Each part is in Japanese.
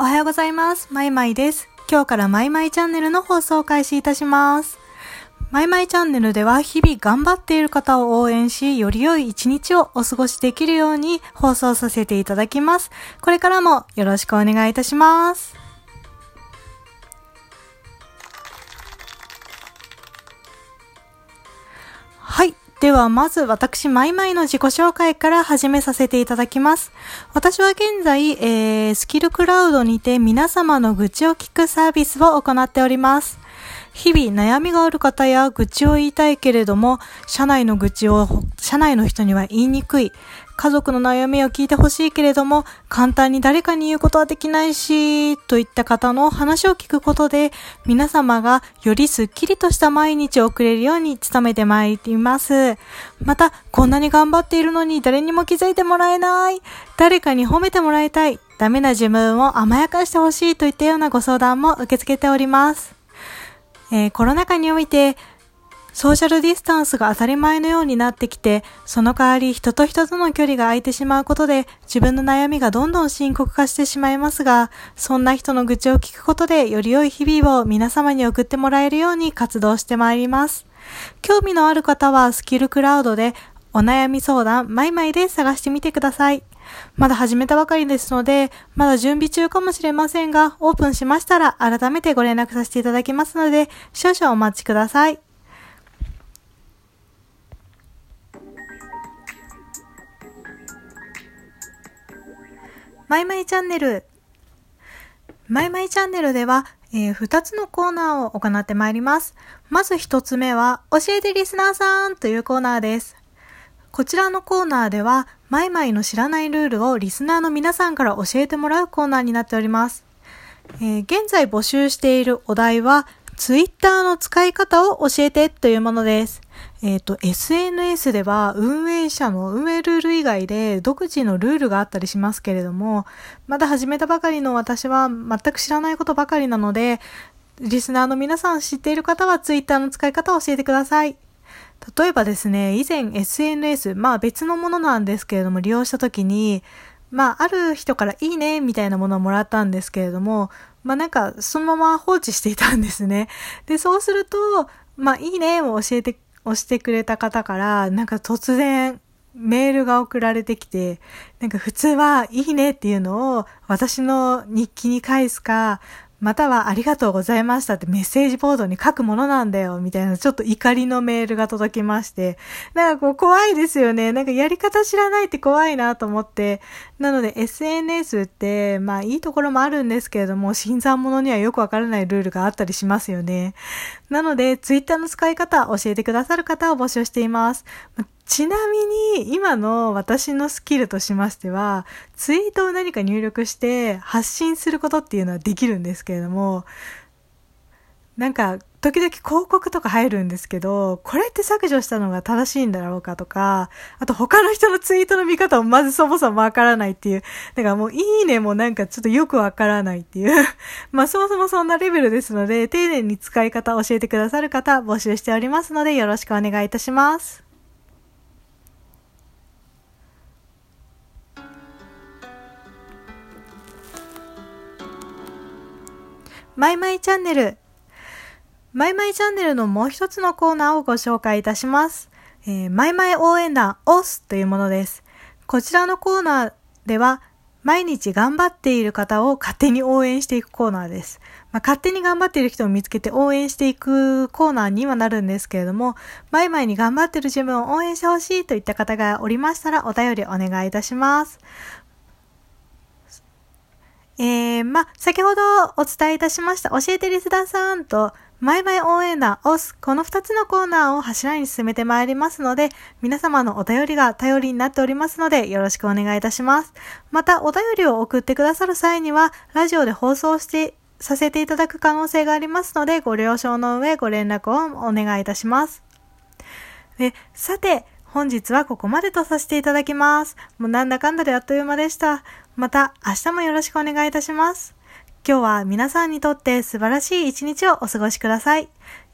おはようございます。まいまいです。今日からまいまいチャンネルの放送を開始いたします。まいまいチャンネルでは日々頑張っている方を応援し、より良い一日をお過ごしできるように放送させていただきます。これからもよろしくお願いいたします。では、まず私、マイマイの自己紹介から始めさせていただきます。私は現在、えー、スキルクラウドにて皆様の愚痴を聞くサービスを行っております。日々悩みがある方や愚痴を言いたいけれども、社内の愚痴を社内の人には言いにくい。家族の悩みを聞いてほしいけれども、簡単に誰かに言うことはできないし、といった方の話を聞くことで、皆様がよりスッキリとした毎日を送れるように努めてまいります。また、こんなに頑張っているのに誰にも気づいてもらえない。誰かに褒めてもらいたい。ダメな自分を甘やかしてほしいといったようなご相談も受け付けております。えーコロナ禍において、ソーシャルディスタンスが当たり前のようになってきて、その代わり人と人との距離が空いてしまうことで、自分の悩みがどんどん深刻化してしまいますが、そんな人の愚痴を聞くことで、より良い日々を皆様に送ってもらえるように活動してまいります。興味のある方は、スキルクラウドで、お悩み相談、マイマイで探してみてください。まだ始めたばかりですので、まだ準備中かもしれませんが、オープンしましたら改めてご連絡させていただきますので、少々お待ちください。マイマイチャンネル。マイマイチャンネルでは、えー2つのコーナーを行ってまいります。まず1つ目は、教えてリスナーさんというコーナーです。こちらのコーナーでは、マイマイの知らないルールをリスナーの皆さんから教えてもらうコーナーになっております。えー現在募集しているお題は、ツイッターの使い方を教えてというものです。えっ、と、SNS では運営者の運営ルール以外で独自のルールがあったりしますけれども、まだ始めたばかりの私は全く知らないことばかりなので、リスナーの皆さん知っている方はツイッターの使い方を教えてください。例えばですね、以前 SNS、まあ別のものなんですけれども、利用したときに、まあある人からいいね、みたいなものをもらったんですけれども、まあなんかそのまま放置していたんですね。で、そうすると、まあいいねを教えて、押してくれた方から、なんか突然、メールが送られてきて、なんか普通はいいねっていうのを私の日記に返すか、またはありがとうございましたってメッセージボードに書くものなんだよ、みたいなちょっと怒りのメールが届きまして、なんかこう怖いですよね。なんかやり方知らないって怖いなと思って。なので SNS って、まあいいところもあるんですけれども、新参者にはよくわからないルールがあったりしますよね。なので、ツイッターの使い方教えてくださる方を募集しています。ちなみに、今の私のスキルとしましては、ツイートを何か入力して発信することっていうのはできるんですけれども、なんか、時々広告とか入るんですけど、これって削除したのが正しいんだろうかとか、あと他の人のツイートの見方をまずそもそもわからないっていう。だからもういいねもなんかちょっとよくわからないっていう。まあそもそもそんなレベルですので、丁寧に使い方を教えてくださる方募集しておりますので、よろしくお願いいたします。マイマイチャンネル。マイマイチャンネルのもう一つのコーナーをご紹介いたします。えーマイマイ応援団オスというものです。こちらのコーナーでは、毎日頑張っている方を勝手に応援していくコーナーです。まあ、勝手に頑張っている人を見つけて応援していくコーナーにはなるんですけれども、マイマイに頑張っている自分を応援してほしいといった方がおりましたらお便りお願いいたします。ま、先ほどお伝えいたしました、教えてリスナーさんと、マイマイ応援団オス、この2つのコーナーを柱に進めてまいりますので、皆様のお便りが頼りになっておりますので、よろしくお願いいたします。また、お便りを送ってくださる際には、ラジオで放送して、させていただく可能性がありますので、ご了承の上、ご連絡をお願いいたします。で、さて、本日はここまでとさせていただきます。もうなんだかんだであっという間でした。また明日もよろしくお願いいたします。今日は皆さんにとって素晴らしい一日をお過ごしください。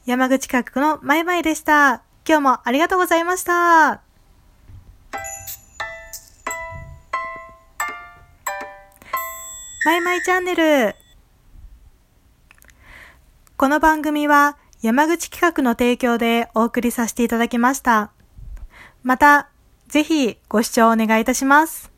山口企画のマイマイでした。今日もありがとうございました。マイマイチャンネル。この番組は山口企画の提供でお送りさせていただきました。また、ぜひご視聴お願いいたします。